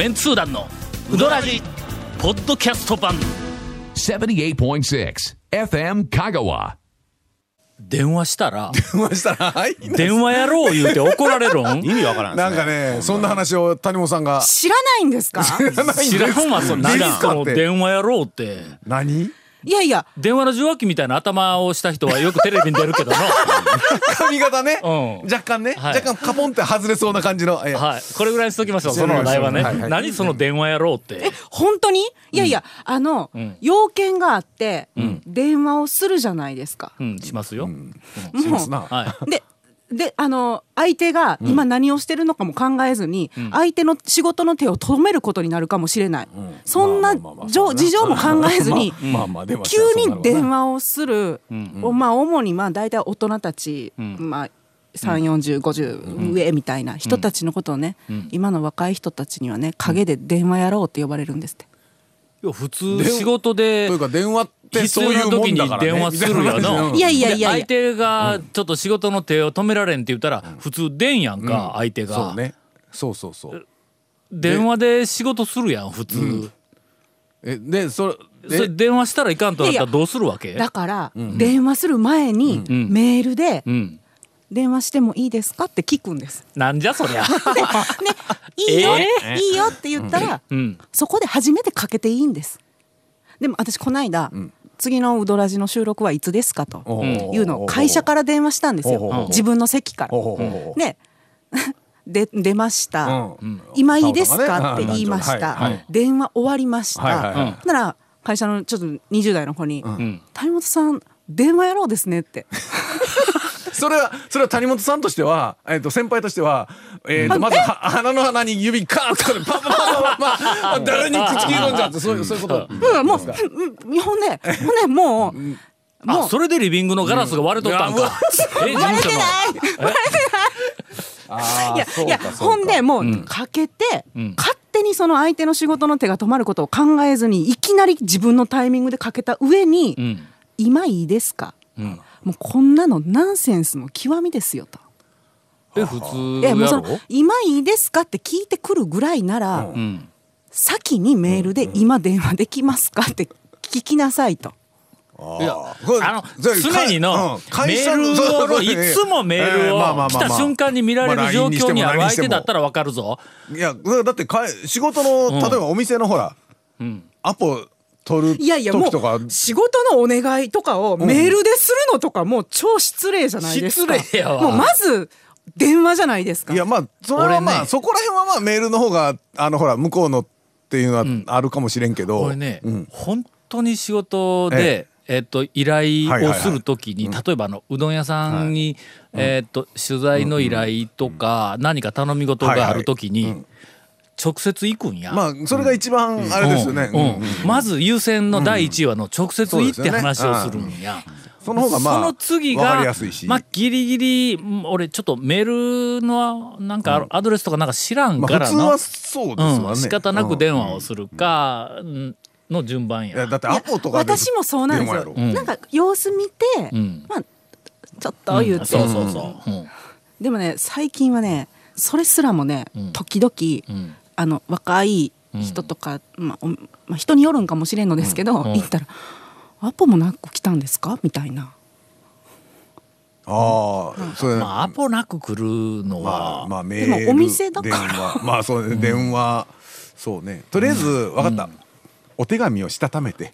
メンツー団のウドラジポッドキャスト版。78.6 FM Kagawa. 電話したら。ましたらはい。電話やろう言うて怒られるん？意味わからんですね。なんかねそんな話を谷本さんが。知らないんですか？知らんわそんな知らんその電話やろうって。何？いやいや。電話の受話器みたいな頭をした人はよくテレビに出るけどの 髪型ね。うん。若干ね。はい。若干カポンって外れそうな感じの。えはい。これぐらいにしときましょうその話題はね。はいはい。何その電話やろうって。本当に？いやいや、あの、ん。要件があって、電話をするじゃないですか。うんしますよ。しますな。はい。でであの相手が今何をしてるのかも考えずに、相手の仕事の手を止めることになるかもしれない、そんなまあまあまあじょ事情も考えずに、まあまあ電話し急に電話をする、おまあ主にまあ大体大人たち、まあ34050上みたいな人たちのことをね、今の若い人たちにはね陰で電話やろうって呼ばれるんですって。いや普通仕事でというか電話って必そういう要な時にもんだからね電話するよな。いやいやいや相手がちょっと仕事の手を止められんって言ったら普通出んやんか相手が。そうねそうそうそう電話で仕事するやん普通。えでそれそれ電話したらいかんとなったらどうするわけ？だから、電話する前に、んメールでうん。「電話してもいいですか?」って聞くんです。なんじゃそりゃ。ね、いいよ、え？いいよって言ったら、うん。そこで初めてかけていいんです。でも私この間、次のウドラジの収録はいつですかというのを会社から電話したんですよ。自分の席から。で で出ました、うん。今いいですか？って言いました、電話終わりました、なら会社のちょっと20代の子に「ん谷本さん電話やろうですね」ってそれはそれは谷本さんとしては、えっと先輩としては、えっとまずは鼻の鼻に指カーンとかでパンパンパンパン誰に口切るんじゃってそういうそういうこと。うん。もううん。ほん。でほんでもうもあうそれでリビングのガラスが割れとったんか。え事務所の。あーいやいやそうかそうか。ほんでもうかけて、ん。勝手にその相手の仕事の手が止まることを考えずにいきなり自分のタイミングでかけた上に「うん。今いいですか?うん。もうこんなのナンセンスの極みですよと。え普通いやもうやろその。今いいですかって聞いてくるぐらいなら、うん。先にメールで今電話できますかって聞きなさいと。いやこれあの常にのうん会社のメールを いつもメールを来た瞬間に見られる状況にある相手だったらわかるぞ。いやだってかい仕事の例えばお店のほら、アポ取るいやいやも時とか。う仕事のお願いとかをメールでするのとかもう超失礼じゃないですか。失礼やわ。もうまず電話じゃないですか。いやまあそれはまあ、俺ね。そこら辺はまあメールの方があのほら向こうのっていうのはあるかもしれんけど、これね、うん。本当に仕事で、えっと依頼をするときに、例えばあのうどん屋さんに、えっと取材の依頼とか、何か頼み事があるときに、直接行くんや。まあそれが一番あれですよね、うん。まず優先の第一位はの直接行って話をするんや。その方がまあその次がりやすいし。まあギリギリうん俺ちょっとメールのなんかアドレスとかなんか知らんからの、まあ普通はそうですわね、うん、仕方なく電話をするかうんの順番や。いやだってアポとかで私もそうなんですよ。なんか様子見て、ん。まあちょっと言って、そうそうそう。うん。でもね最近はねそれすらもね、時々、んあの若い人とか、まあおまあ、人によるんかもしれんのですけど、ん。言ったら「アポもなく来たんですか?」みたいな。ああそれ。まあアポなく来るのまは、あまあメールでもお店だから。電話。まあそうね電話。そうね。とりあえず分かった、お手紙をしたためて。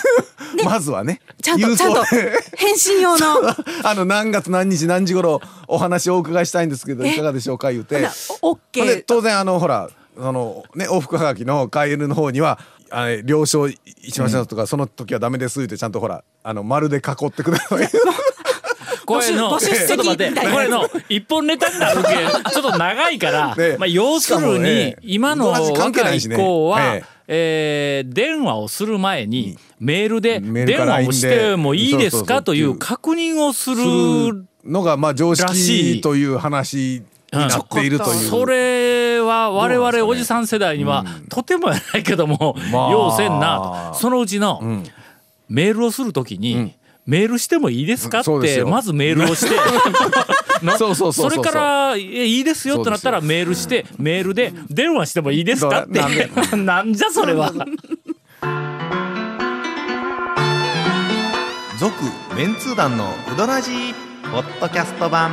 まずはね。ちゃんとちゃんと返信用の。あの何月何日何時頃お話をお伺いしたいんですけどえ？いかがでしょうか？言うて。オッケほんでー当然あのほらそのね往復はがきのカエルの方にはあれ了承しましたとか、その時はダメですってちゃんとほらあの丸で囲ってください。これのちょっと待ってこれの一本ネタになるけちょっと長いから、ね。まあ、要するにね今の若ない子は、ええ。ー電話をする前にメールで電話をしてもいいですかという確認をすするるのがまあ常識という話になっているという。それは我々おじさん世代にはとてもやないけども、まあ。要せんな。とそのうちの、メールをするときに、メールしてもいいですか？ってまずメールをして。なそうそうそうそう。れからえいいですよってなったらメールしてメールで電話してもいいですか？って。なんで？なんじゃそれは。続メンツー団のウドラジーポッドキャスト版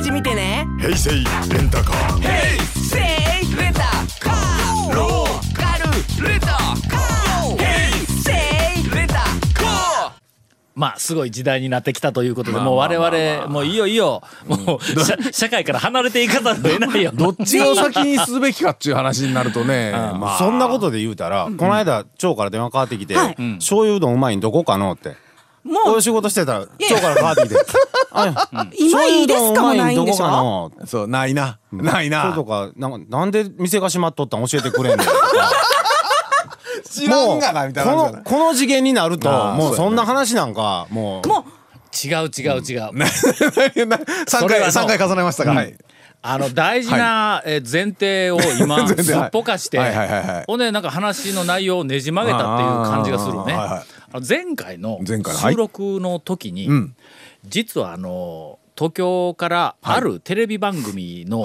ームページ見てね。平成レンタカー。せいレンタカー。ローカルレンタカー。ヘイセイレンタカー。まあすごい時代になってきたということでもう我々もういいよいいよ。もう社社会から離れていかざるを得ないよ。どっちを先にすべきかっていう話になるとね、まあ。そんなことで言うたら、この間町から電話かかってきて、はい。醤油うどんうまいんどこかのってもいう仕事してたら町からかかってきて「あ今いいですか？もないんでしょ？かのそうないな、ないな。とかなんかなんで店が閉まっとったん？教えてくれんねんとか。知らんがなみたいなこのこの次元になるともうそんな話なんかもう。も違う違う違う。3 それはの回三回重ねましたか、はい。あの大事なえー前提を今すっぽかしてほんでなんか話の内容をねじ曲げたっていう感じがするね前回の前回のはい。収録の時にん。実はあの東京からあるテレビ番組の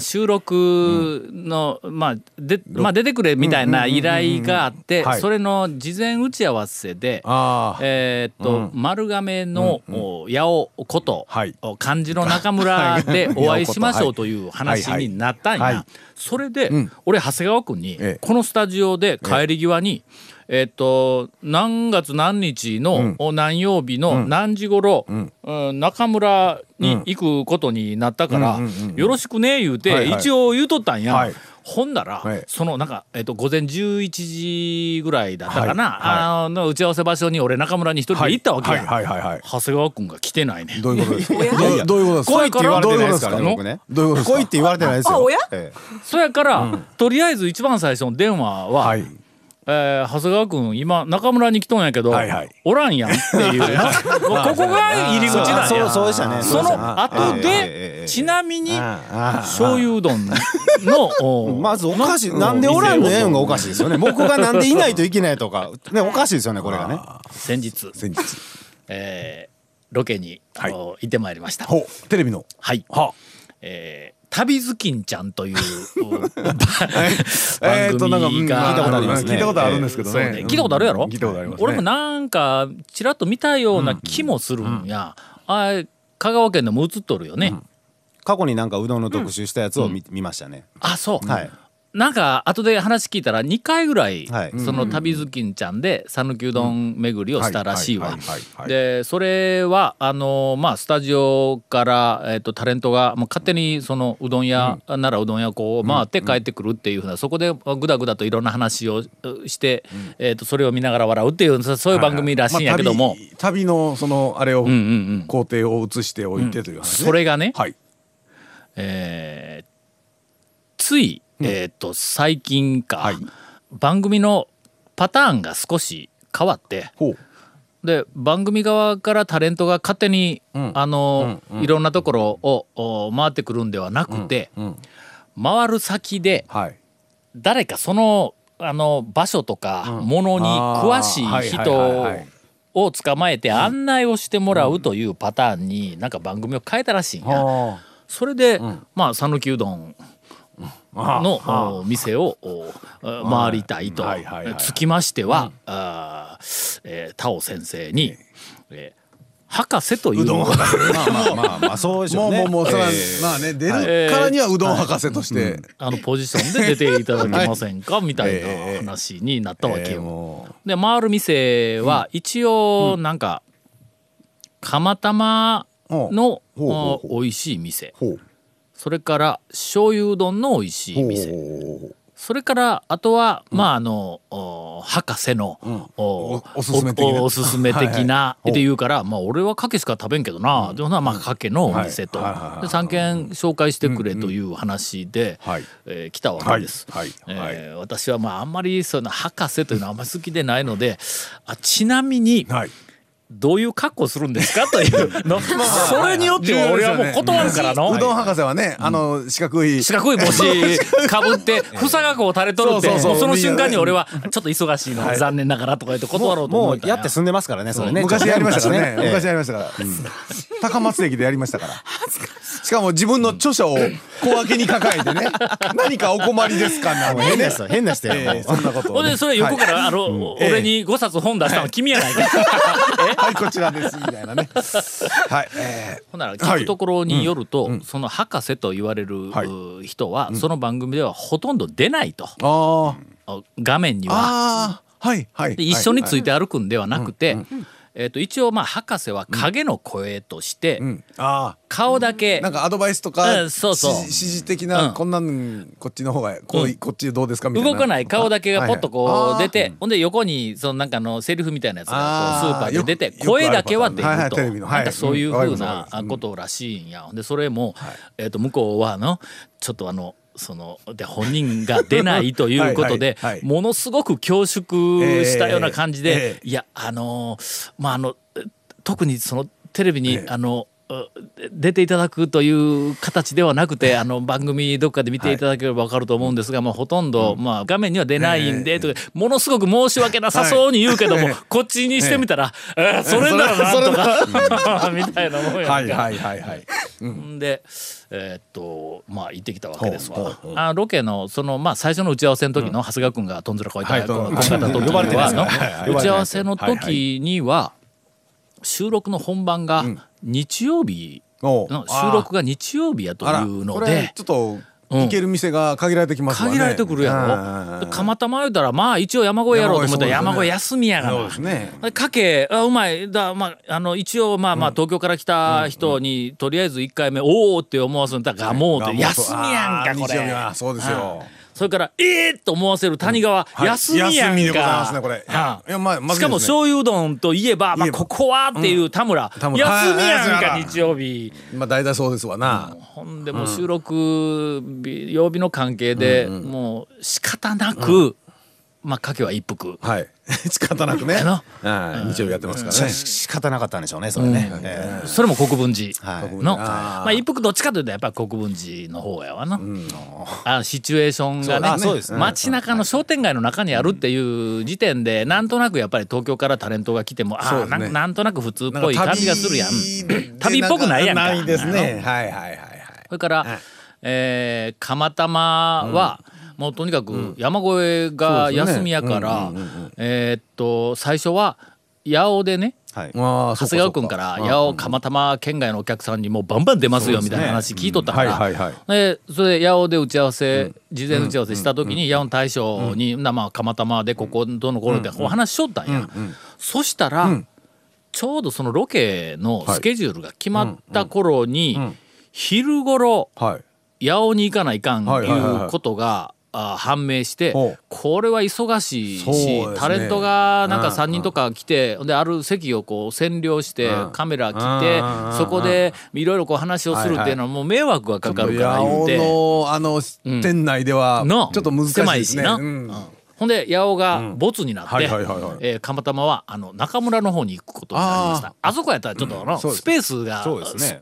収録のまあでまあ出てくれみたいな依頼があってはい。それの事前打ち合わせでえーっと、丸亀の、お八尾こと、はい。お漢字の中村で お会いしましょうという話はいになったんや。はいはい。それで、ん。俺長谷川君に、ええ。このスタジオで帰り際に、えーっと何月何日の、お何曜日の何時頃、うん。中村に行くことになったから、よろしくね言うて、はいはい。一応言うとったんや。はい。ほんだら、はい。そのなんか、えっと午前11時ぐらいだったかな、はい。はい。あの打ち合わせ場所に俺中村に一人で行ったわけや、はい。はい。はい。はい。長谷川君が来てないね。んどういうことですか？どうどういうことですか？来いって言われてないですか？らどういうことね僕ね。どういうことですか？来いって言われてないですよ。そやから、とりあえず一番最初の電話は、はいえー長谷川君今中村に来とんやけど、はいはい。おらんやんっていう。もうここが入り口なんや。そうそうでしたね。その後でえちなみにああ醤油うどんの おまずおかしいなんでおらんのえんがおかしいですよね。僕がなんでいないといけないとかねおかしいですよねこれがね。先日、先日。えーロケに、はい。お行ってまいりました。テレビの。はい、はえー旅ずきんちゃんという えーとなんか番組が聞いたことありますね。聞いたことあるんですけどね。ね。聞いたことあるやろ、聞いたことありますね。俺もなんかちらっと見たような気もするんや、あれ香川県でも映っとるよね、過去になんかうどんの特集したやつを見見ましたね。あそう、はいなんか後で話聞いたら2回ぐらい、はい。その旅ずきんちゃんで讃岐うどん巡りをしたらしいわ。でそれはあのまあスタジオから、えっとタレントがもう勝手にそのうどん屋ならうどん屋こう回って帰ってくるっていうふうなそこでぐだぐだといろんな話をうして、えっとそれを見ながら笑うっていうそそういう番組らしいんやけども、まあ旅旅のそのあれをうん。うん。うん工程を移しておいてという話ね。それがね、はい。えーつい、えっと最近か、はい。番組のパターンが少し変わって。で番組側からタレントが勝手に、あの、いろんなところをお回ってくるんではなくて、回る先ではい。誰かそのあの場所とかものに詳しい人はいを捕まえて案内をしてもらうというパターンになんか番組を変えたらしいんや。あ。それで、まあ讃岐うどんのお店をお回りたいとはいはいはい。つきましては、あーえー田尾先生に、えー博士というのがまあまあまあまあ そうでしょもううね。もうもうそれはええ。まあね出るからにはうどん博士として。あのポジションで出ていただけませんか？みたいな話になったわけえーで回る店は一応なんか釜玉のほう。ほうほお美味しい店。うほうそれから醤油うどんの美味しい店。それからあとは、まああのお博士の、おおおすすめ的な。って言うから、まあ俺はかけしか食べんけどな、でもなまあかけのお店と、で3軒紹介してくれという話で、はい。えー来たわけです。えー私はまああんまりその博士というのはあんまり好きでないのであちなみにはいどういう格好するんですかという。のそれによっては俺はもう断るからの。うどん博士はねあの四角い。四角い帽子 かぶって房がこう垂れとるって。その瞬間に俺はちょっと忙しいの残念ながらとか言って断ろうとも思ったんうやって住んでますからねそれね。昔やりましたからね。昔昔やりましたから。高松駅でやりましたから しかも自分の著書を 小分けに抱えてね。何かお困りですかなんてね。変な人変な人やええそんなことほんでそれ横からあの俺に5冊本出したの君やないか。はいこちらですみたいなね。はい。えほんなら聞くところによると、うん。その博士と言われる、はい。う人は、その番組ではほとんど出ないと。画面にー。は。はいはい。で一緒についてて歩くんではなくて、えー、と一応まあ博士は影の声としてうん。あ顔だけあなんかアドバイスとかうんそうそう。指示的うなん。こんなんこっちの方がこういこっちどうですかみたいな。動かない顔だけがポッとこう出て、はいはい。ほんで横にそのなんかのセリフみたいなやつがこうスーパーで出て声だけは出はいはるといテレビの。はい。なんかそういうふうなことらしいんや。でそれも、えー、と向こうはあのちょっとあのそので本人が出ないということで はいものすごく恐縮したような感じで、ええいやあのーまああの特にそのテレビに、ええ。あのう出ていただくという形ではなくてあの番組どっかで見ていただければ分かると思うんですが、まあ、ほとんど、まあ、画面には出ないんで、とかものすごく申し訳なさそうに言うけども、こっちにしてみたら、えーそれならなんとか みたいなもんやんか。はいはいはいはい。ん。でえーっとまあ行ってきたわけですわ。あロケのそのまあ最初の打ち合わせの時の長谷川君がとんずらこいたはいこうこうやった時呼ばれてははい。の打ち合わせの時には収録の本番が日曜日の収録が日曜日やというので。ちょっと行ける店が限られてきますわね。限られてくるやろ。で釜玉言うたらまあ一応山越えやろうと思ったら山越え休みやがな。そうですね。かけあうまい。だまああの一応まあまあ東京から来た人にとりあえず1回目おおって思わせたらガモーって。休みやんかこれ。は。そうですよ。うんそれからええー、と思わせる谷川、はい。休みやんか。ねこれいやうんい。やまあまね。しかも醤油うどんといえば、まあ、ここはっていう田村、田村。休みやんか、はい。日曜日。まあ大体そうですわな。ほんでもう収録日曜日の関係で、もう仕方なく、まあかけは一服。はい。仕方なくね。はい。日曜日やってますからね。し仕方なかったんでしょうねそれね、えそれも国分寺はい。の、まあ一服どっちかというとやっぱり国分寺の方やわな、あシチュエーションがねそうそうですね。街中の商店街の中にあるっていう時点でなんとなくやっぱり東京からタレントが来てもああなんなんとなく普通っぽい感じがするやん。旅 旅っぽくないやんか。ないですね。はいはいはいはい。それから、えー釜玉は、もうとにかく山越えが休みやから、えーっと最初は八尾でねはい。長谷川君から八尾釜玉県外のお客さんにもうバンバン出ますよみたいな話聞いとったから、はいはいはい。でそれで八尾で打ち合わせ、事前打ち合わせした時に八尾の大将に、なまあ釜玉でここどの頃でお話ししとったんや、そしたら、ちょうどそのロケのスケジュールが決まった頃に、昼頃はい。八尾に行かないかんいはいはいはいはい。うことが、あ判明してこれは忙しいし、ね。タレントがなんかうん。3人とか来て、である席をこう占領して、うん。カメラ来て、うんそこでいろいろこう話をするっていうのはもう迷惑がかかるから言うて。八尾のあの店内ではちのょっと難しいですね。しな、うん。うんほんで八尾がボツになって、釜玉はあの中村の方に行くことになりました。あそこやったらちょっとの、スペースが、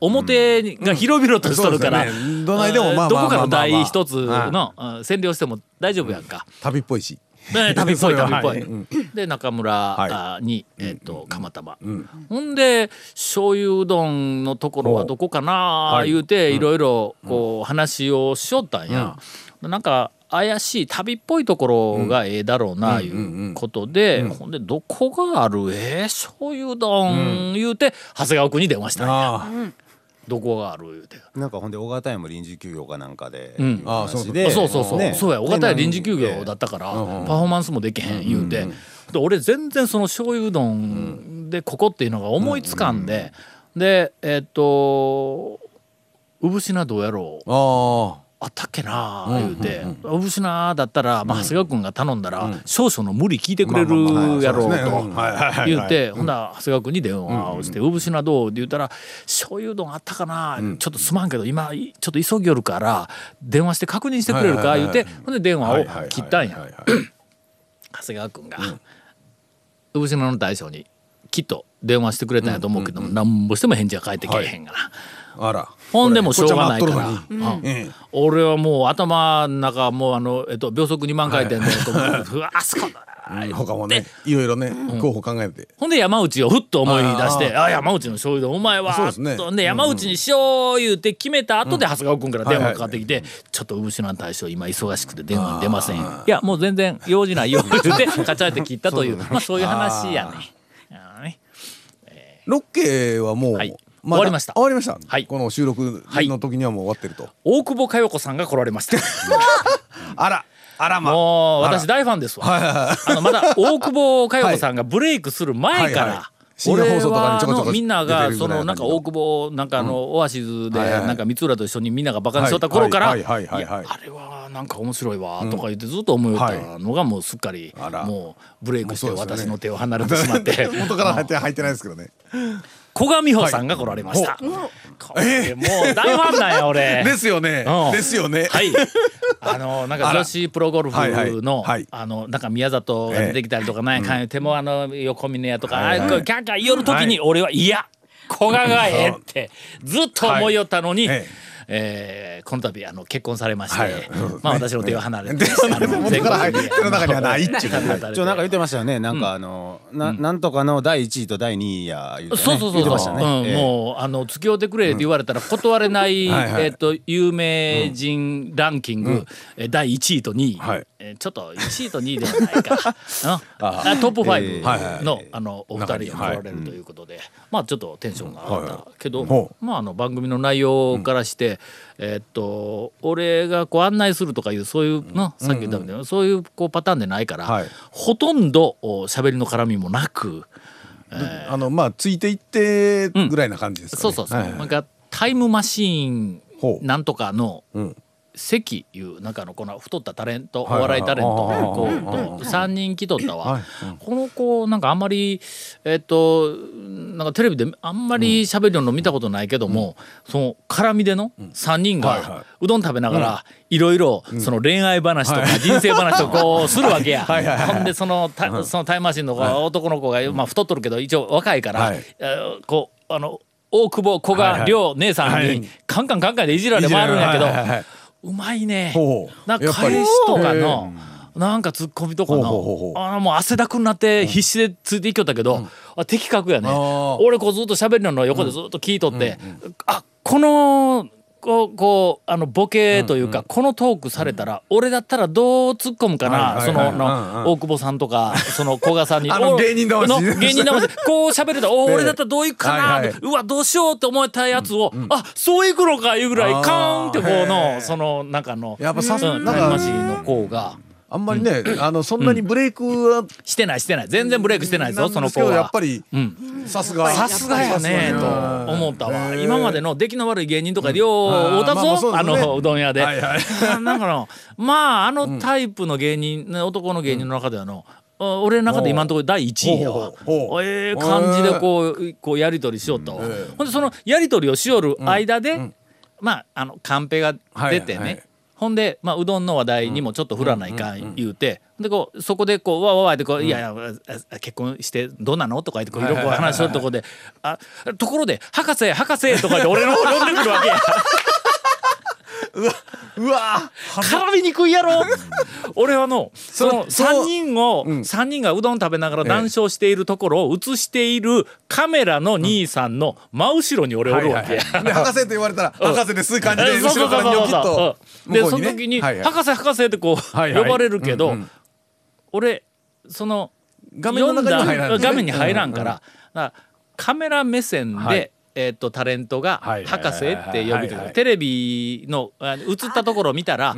表が広々としとるから、どないでもどこかの台一つの、うん占領しても大丈夫やんか。旅っぽいし。ね旅っぽい旅っぽい。で中村、に、えっと釜玉、ほんで醤油うどんのところはどこかな言うて、いろいろこう話をしよったんや。なんか怪しい旅っぽいところがええだろうないうことで、ほんでどこがある？ええ醤油うどん。言うて長谷川君に電話したんや。どこがある？言うて。なんかほんで大型山臨時休業かなんかで、ん。あそうそうそうそう、ね。そうや尾形屋臨時休業でだったから、パフォーマンスもできへん言うて、で俺全然その醤油うどん。でここっていうのが思いつかんで、でえっと産品どうやろう。ああったっけな言うて。産品だったら、まあ、長谷川君が頼んだら、少々の無理聞いてくれるやろうと。言ってほんなら長谷川君に電話をして「産品どう?」って言ったら「醤油うどんあったかな、ちょっとすまんけど今ちょっと急ぎよるから電話して確認してくれるか」言うてほんで電話を切ったんや。長谷川君が産品の大将にきっと電話してくれたんやと思うけども、なんぼしても返事が返ってけえへんがな、あら。ほんでもしょうがないから、うん。俺はもう頭の中もうあの、えっと、秒速2万回転で、こううわあそこだうん他もねいろいろね候補考えて。ほんで山内をふっと思い出して「あ山内の醤油でお前は」そうですね。とで山内にしよう言うて決めた後で長谷川君から電話がかかってきて「ちょっと牛の大将今忙しくて電話に出ません。よ」いやもう全然用事ないよ」言うてカチャって切ったという。まあそういう話やね。ロッケはもう、はい。だ終わりました。終わりました、はい。この収録の時にはもう終わってると、大久保佳代子さんが来られました。あらあらま。もう私大ファンですわ。あのまだ大久保佳代子さんがブレイクする前から、はい。はい深夜放送とかにちょこちょこ俺はあのみんながそのなんか大久保なんかあのオアシズではいはい。なんか三浦と一緒にみんながバカにしとった頃からはいはいはいはいはい。いやあれはなんか面白いわとか言ってずっと思いよったのがもうすっかりもうブレイクして私の手を離れてしまって。元から入って入ってないですけどね古賀美穂さんが来られました。これもう大ファンなんや俺。ですよね。うん。ですよね。はい。あのなんか女子プロゴルフはいはい。のはい。あのなんか宮里が出てきたりとかなんやかんや手もあの横峰やとかあはいはい。キャンキャン言おる時に俺はいや古賀がええってずっと思いよったのに。はい。ええーこの度あの結婚されまして、はい。まあ私の手を離れて、手の中にはないっちゅう ちょなんか言ってましたよね。なんかあの、ななんとかの第一位と第二位や言うて、ね、そうそうそうそう、言ってましたね、うんええ。もうあの付き合ってくれって言われたら断れない、はいはい。えっと有名人ランキング、え第1位と2位、はいえーちょっと1位と2位ではないか。うん。あトップ5えー。の,、あのお二人が来られるということで、まあちょっとテンションが上がったけど、ほまああの番組の内容からして、えっと俺がこう案内するとかいうそういうの、さっき言ったみたいな、そういうこうパターンでないから、はい。ほとんどお喋りの絡みもなく。あのまあついていってぐらいな感じですかね、そうそうそう、はいはいなんかタイムマシーンなんとかのうん関いうなんかあのこの太ったタレントお笑いタレントの子はいと3人来とったわ、はい。この子なんかあんまりえっとなんかテレビであんまり喋るの見たことないけども、その絡みでの3人がうどん食べながらいろいろその恋愛話とか人生話とかこうするわけや。ほんでそのたそのタイムマシンの子男の子がまあ太っとるけど一応若いから、こうあの大久保古賀亮姉さんはい。にカンカンカンカンでいじられ回るんやけどうまいね。な返しとかのなんかツッコミとかのあのもう汗だくになって必死でついていきよったけどあ的確やね。俺こうずっと喋るの横でずっと聞いとってあこのこうこうあのボケというか、このトークされたら、俺だったらどう突っ込むかな、そのの、うんうん。大久保さんとかその古賀さんに。あのお芸人魂。の芸人魂。こう喋るとおね俺だったらどういくかな、うわどうしようって思ったやつを、あそういくのかいうぐらいカーンってこうへのーそのなんかあのやっぱさすうんなんかタイムマシーンの子があんまりね、あのそんなにブレイクはしてないしてない。全然ブレイクしてないぞその子なんですけどやっはぱ。りうん。さすがさすがやねと思ったわ。今までの出来の悪い芸人とかでようあー会うたぞあのうどん屋で。はなん かのまああのタイプの芸人ね男の芸人の中ではのあ俺の中で今のところ第1位やわええ感じでこうこうやり取りしよったわ。ほんでそのやり取りをしよる間でまああのカンペが出てねほんで、まあ、うどんの話題にもちょっと振らないかん言うて、でこうそこでこうわわわってこう、いやいやあ結婚してどうなの？とか言ってこういろいろ話しとるとこで「あところで博士博士」とか言って俺の方呼んでくるわけや。うわ絡みにくいやろ。俺はのそのそ3人を、うん。三人がうどん食べながら談笑しているところを映しているカメラの兄さんの真後ろに俺おるわけ。や。で 博士と言われたら博士です。感じで後ろからニョキッと。でそうの時に「はいはい。博士博士」ってこうはいはい。呼ばれるけど、うんうん。俺その画面の中には入らんだ画面に入らんから,、だからカメラ目線で、はいえー、とタレントがはい「博士」って呼びテレビのあ映ったところを見たら、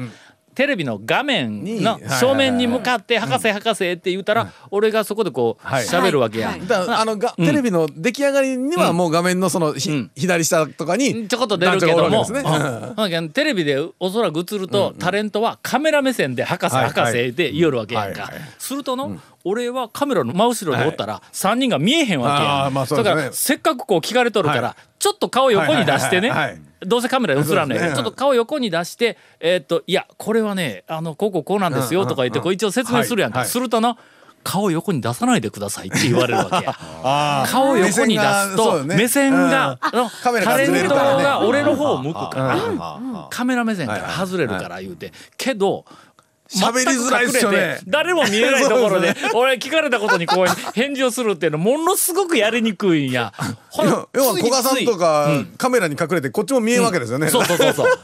テレビの画面の正面に向かって「博士博士」って言ったら、俺がそこでこうはい。喋るわけや。はい。だからあのが、テレビの出来上がりにはもう画面のそのひ、うん。左下とかにちょこっと出るけども、ね。うん。テレビでおそらく映ると、タレントはカメラ目線で「博士はい博士」って言おるわけやんか、はいはいするとの、俺はカメラの真後ろにおったら3人が見えへんわけやまあだからせっかくこう聞かれとるから、はい。ちょっと顔横に出してね、どうせカメラ映らんねん、そうですねちょっと顔横に出して「えーっといやこれはねあのこうこうこうなんですよ」とか言ってこう一応説明するやんか、するとの顔横に出さないでくださいって言われるわけや。顔横に出すと目目線線がタレントが俺の方を向くから。あカメラ目線から外れるから言うて。けど喋りづらいっすよね。誰も見えないところで俺聞かれたことにこう返事をするっていうのものすごくやりにくいんや。要要は古賀さんとかカメラに隠れてこっちも見えんわけですよね。そうそうそうそう。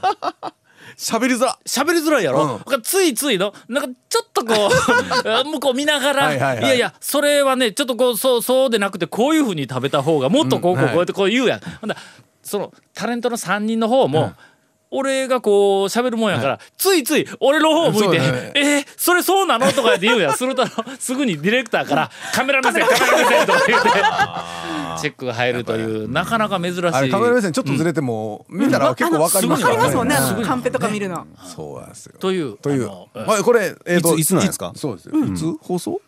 喋りづら。喋りづらいやろ、ついついのなんかちょっとこう 向こう見ながらはいやいやそれはねちょっとこうそうそうでなくてこういうふうに食べた方がもっとこうこうこうやってこう言うやん、ほんだらそのタレントの3人の方も、俺がこう喋るもんやから、ついつい俺の方を向いて「そうだね。えーそれそうなの?」とか言って言うやん。するとすぐにディレクターから「カメラ目線 カメラ目線」とか言って。チェックが入るというなかなか珍しい。カメラ目線ちょっとずれても見たら結構わかりますもんね、カンペとか見るの。そうなんですよ。というという。あのまあこれえーといついつなんですか？いそうですよ。いつ放送？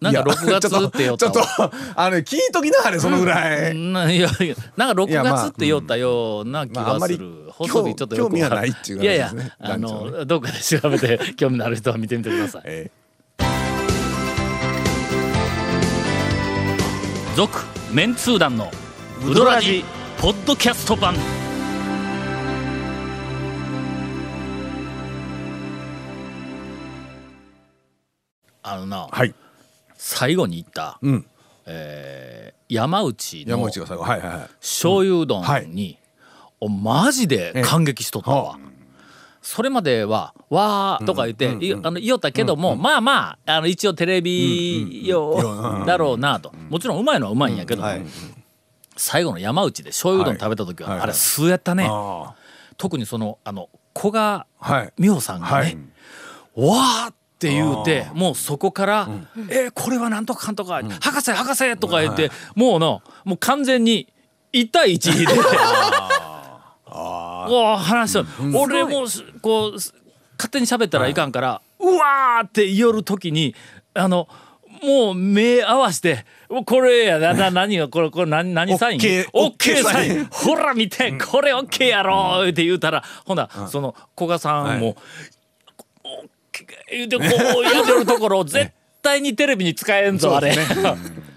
なんかいや6月って言ったちょっとわあのね聞いときなはれそのぐらい。ないやいやなんか6いやまあ月って言ったような気まああんまりがする、放送日ちょっと興味はないっていういやいやあのどっかで調べて 興味のある人は見てみてください。え続メンツー団のウドラジポッドキャスト版。あのなーはい最後に言った、うん。えー山内山の内が最後。はいはいはい。醤油うどんはい。に、おマジで感激しとったわ。それまでは「わー」とか言って、いあの言おったけども、まあまああの一応テレビ用だろうなと。もちろんうまいのはうまいんやけど、はい最後の山内で醤油うどん食べた時は、はい。はいあれ素やったね、あ特にそのあの古賀はい。美穂さんがね、はい。わーって言うてもうそこから「えーこれはなんとかかんとか、博士博士!」とか言って、もうのもう完全に1対1で。も う話しとる俺もしこう勝手に喋ったらいかんから「うわ!」って言おる時にあのもう目合わして「もうこれやなな何がこれこれ何何サイン？オッケーサイン。ほら見てこれオッケーやろ」って言うたらほなその古賀さんも「オッケー」言うてこうやってるところを 絶対にテレビに使えんぞあれ。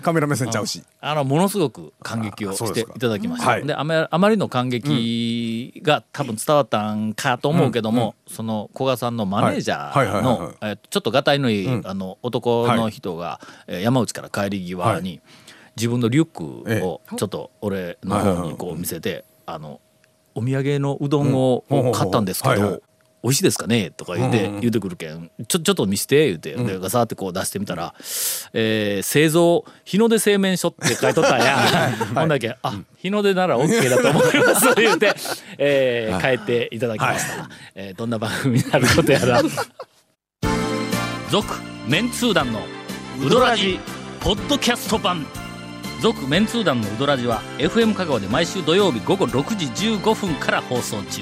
カメラ目線ちゃうし。あのものすごく感激をしていただきました。はい。であまあまりの感激が多分伝わったんかと思うけども、その古賀さんのマネージャーのえーちょっとがたいのいい、あの男の人が、えー山内から帰り際に、自分のリュックをちょっと俺の方にこう見せて、あのお土産のうどんをうん。買ったんですけど。美味しいですかね？とか言って、言うてくるけんちょちょっと見せて言うて、でガサってこう出してみたら「えー製造日の出製麺所」って書いとったんや、ほんだけ「あ日の出なら OK だと思います」言うて、えー帰っていただきました、えーどんな番組になることやら。続メンツー団のウドラジポッドキャスト版。続メンツー団のウドラジは FM 香川で毎週土曜日午後6時15分から放送中